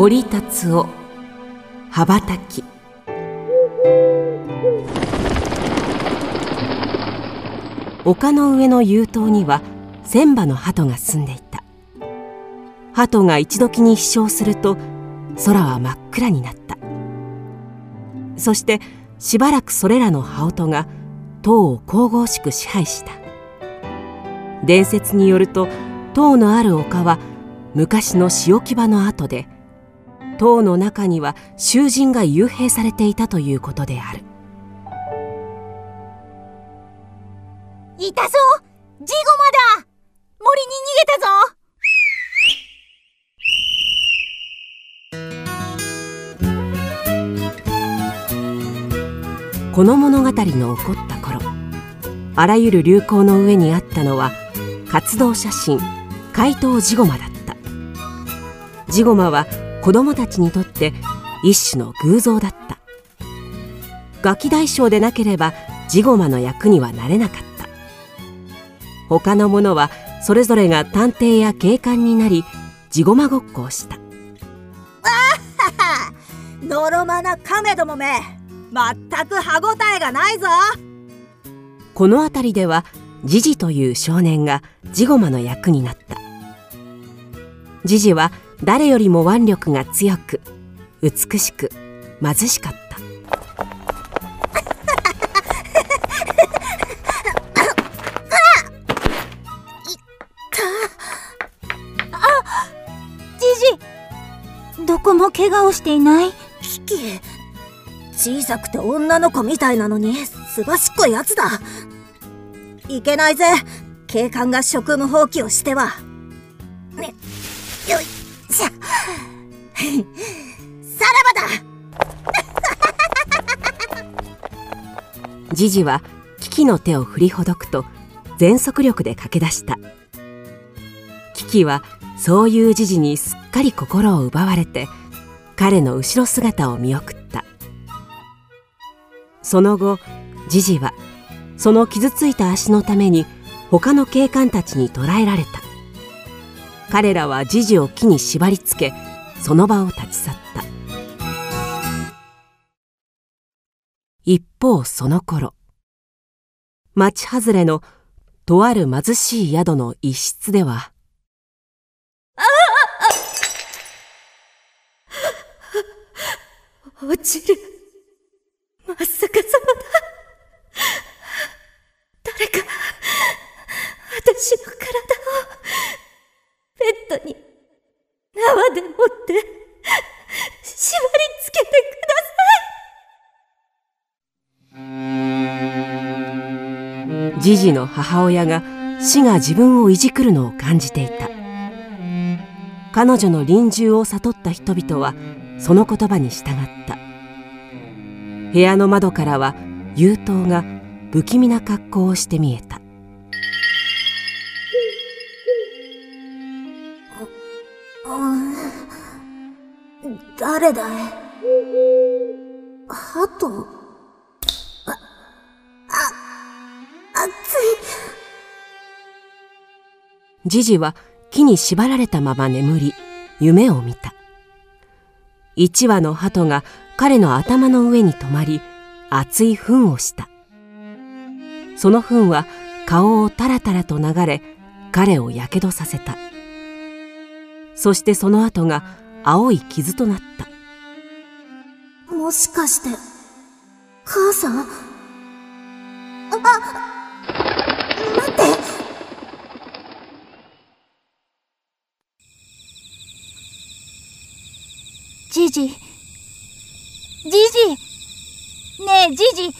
堀達夫。羽ばたき。丘の上の幽島には千羽の鳩が住んでいた。鳩が一時に飛翔すると空は真っ暗になった。そしてしばらくそれらの羽音が塔を神々しく支配した。伝説によると塔のある丘は昔の仕置き場の跡で塔の中には囚人が幽閉されていたということである。いたぞ。ジゴマだ。森に逃げたぞ。この物語の起こった頃あらゆる流行の上にあったのは活動写真怪盗ジゴマだった。ジゴマは子供たちにとって一種の偶像だった。ガキ大将でなければジゴマの役にはなれなかった。他の者はそれぞれが探偵や警官になりジゴマごっこをした。のろまな亀どもめ全く歯ごたえがないぞ！この辺りではジジという少年がジゴマの役になった。ジジは誰よりも腕力が強く美しく貧しかった。ジジ。どこも怪我をしていない？キキ。小さくて女の子みたいなのにすばしっこいやつだ。いけないぜ。警官が職務放棄をしては。さらばだ。ジジはキキの手を振りほどくと全速力で駆け出した。キキはそういうジジにすっかり心を奪われて彼の後ろ姿を見送った。その後ジジはその傷ついた足のために他の警官たちに捕らえられた。彼らはジジを木に縛り付けその場を立ち去った。一方その頃町外れのとある貧しい宿の一室では落ちる。ジジの母親が死が自分をいじくるのを感じていた。彼女の臨終を悟った人々はその言葉に従った。部屋の窓からは幽島が不気味な格好をして見えた。誰だい？ハトジジは木に縛られたまま眠り夢を見た。一羽の鳩が彼の頭の上に止まり熱い糞をした。その糞は顔をタラタラと流れ彼をやけどさせた。そしてその後が青い傷となった。もしかして母さん？あ待ってジジ。ジジねえ、ジジ、起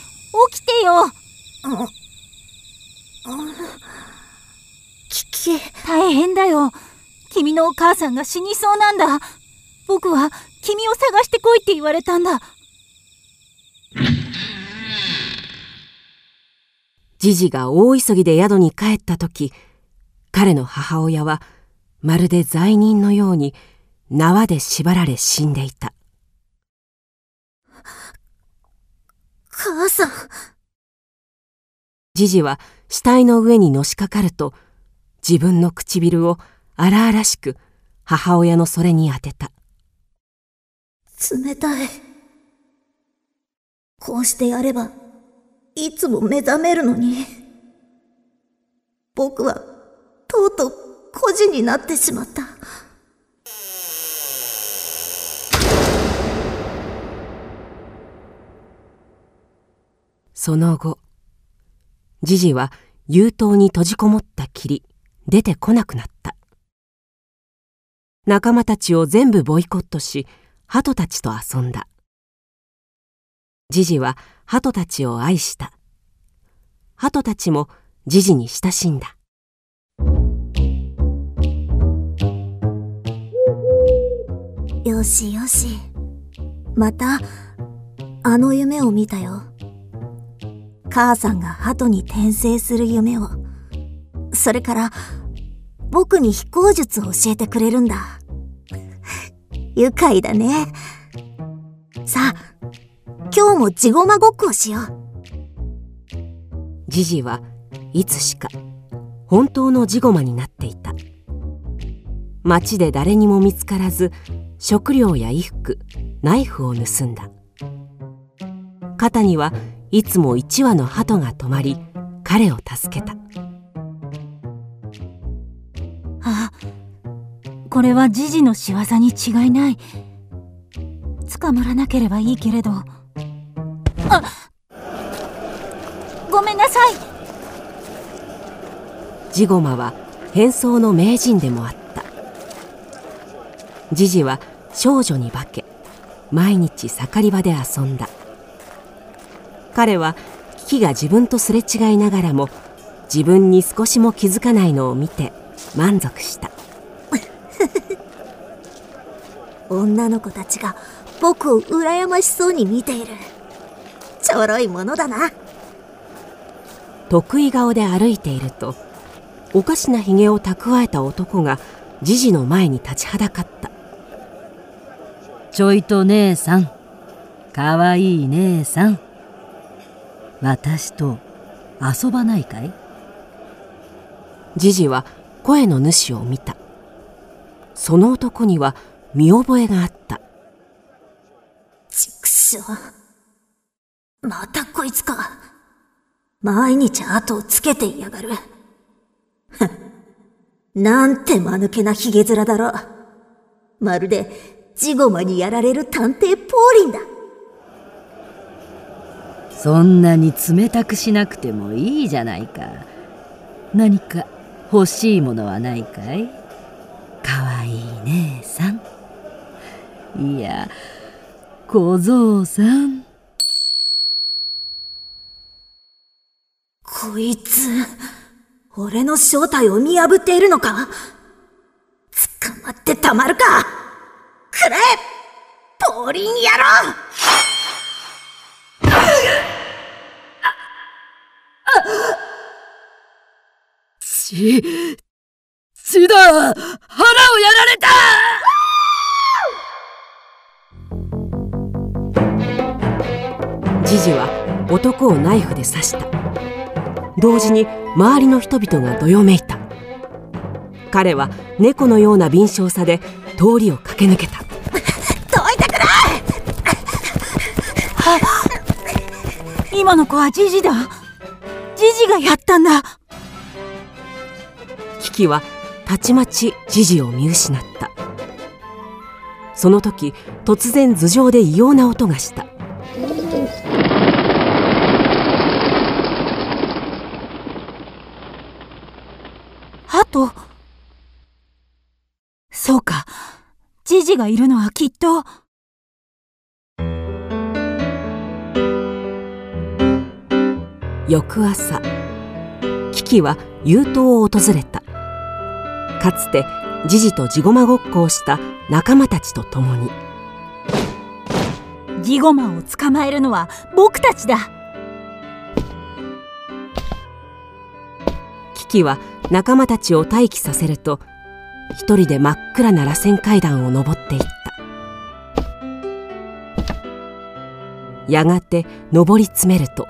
きてよキキ。大変だよ。君のお母さんが死にそうなんだ。僕は君を探してこいって言われたんだ。ジジが大急ぎで宿に帰った時、彼の母親はまるで罪人のように縄で縛られ死んでいた。母さん。ジジは死体の上にのしかかると、自分の唇を荒々しく母親のそれに当てた。冷たい。こうしてやれば、いつも目覚めるのに。僕は、とうとう孤児になってしまった。その後、ジジは幽島に閉じこもったきり、出てこなくなった。仲間たちを全部ボイコットし、鳩たちと遊んだ。ジジは鳩たちを愛した。鳩たちもジジに親しんだ。よしよし。また、あの夢を見たよ。母さんが鳩に転生する夢を。それから、僕に飛行術を教えてくれるんだ。愉快だね。さあ、今日も地ごまごっこをしよう。ジジはいつしか本当のジゴマになっていた。町で誰にも見つからず食料や衣服ナイフを盗んだ肩にはいつも一羽の鳩が止まり彼を助けた。あこれはジジの仕業に違いない。捕まらなければいいけれど。あごめんなさい。ジゴマは変装の名人でもあった。ジジは少女に化け毎日盛り場で遊んだ彼はキキが自分とすれ違いながらも自分に少しも気づかないのを見て満足した。女の子たちが僕を羨ましそうに見ている。ちょろいものだな。得意顔で歩いているとおかしなひげを蓄えた男がジジの前に立ちはだかった。ちょいと姉さん。かわいい姉さん私と遊ばないかい？ジジは声の主を見た。その男には見覚えがあった。畜生またこいつか。毎日後をつけていやがる。なんて間抜けなヒゲ面だろまるでジゴマにやられる探偵ポーリンだそんなに冷たくしなくてもいいじゃないか。何か欲しいものはないかい？かわいい姉さん。いや小僧さん。こいつ俺の正体を見破っているのか？捕まってたまるか？くれ！ポーリン野郎！血、血だ腹をやられた！ジジは男をナイフで刺した。同時に周りの人々がどよめいた。彼は猫のような敏捷さで通りを駆け抜けた。どいてくれ！今の子はジジだ。ジジがやったんだキキはたちまちジジを見失った。その時突然頭上で異様な音がした。ハトそうか。ジジがいるのはきっと。翌朝キキは幽島を訪れた。かつてジジとジゴマごっこをした仲間たちと共に。ジゴマを捕まえるのは僕たちだ。キキは仲間たちを待機させると一人で真っ暗な螺旋階段を登っていった。やがて登り詰めると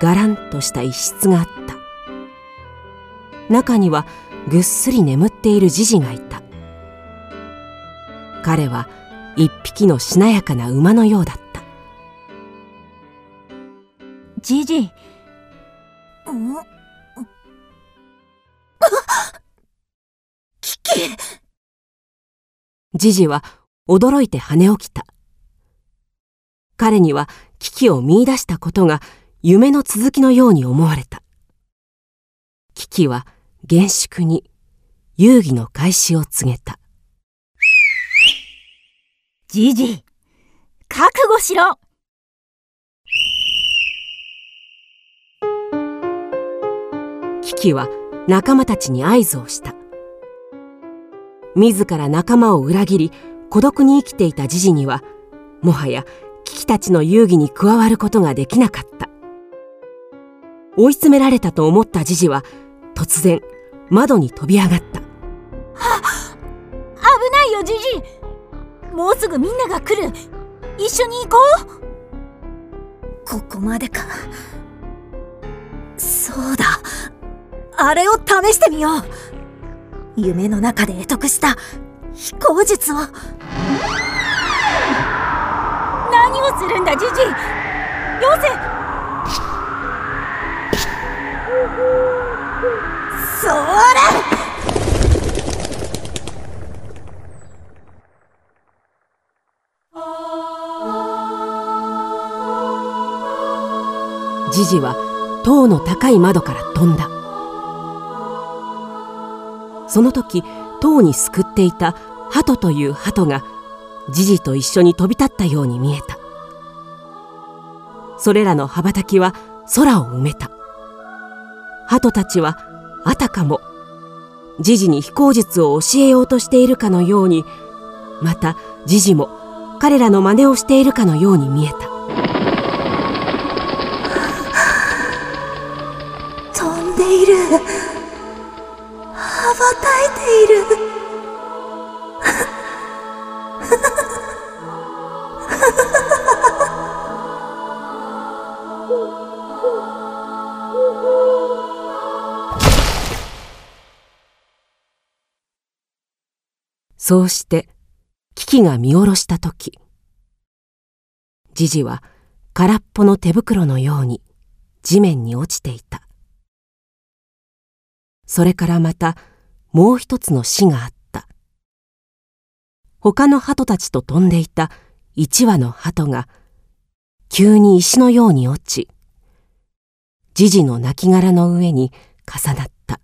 がらんとした一室があった中にはぐっすり眠っているジジがいた。彼は一匹のしなやかな馬のようだった。ジジ。ん？キキジジは驚いて跳ね起きた。彼には危機を見出したことが夢の続きのように思われた。危機は厳粛に遊戯の開始を告げた。ジジ覚悟しろ。キキは仲間たちに合図をした。自ら仲間を裏切り孤独に生きていたジジにはもはやキキたちの遊戯に加わることができなかった。追い詰められたと思ったジジは突然窓に飛び上がった。危ないよジジもうすぐみんなが来る。一緒に行こう。ここまでか。そうだ。あれを試してみよう。夢の中で得得した飛行術を。何をするんだジジよせジジは塔の高い窓から飛んだ。その時塔にすくっていた鳩という鳩がジジと一緒に飛び立ったように見えた。それらの羽ばたきは空を埋めた。鳩たちはあたかも時事に非行術を教えようとしているかのようにまた時事も彼らの真似をしているかのように見えた。飛んでいる。羽ばたいている。そうして危機が見下ろした時ジジは空っぽの手袋のように地面に落ちていた。それからまたもう一つの死があった。他の鳩たちと飛んでいた一羽の鳩が急に石のように落ちジジの亡骸の上に重なった。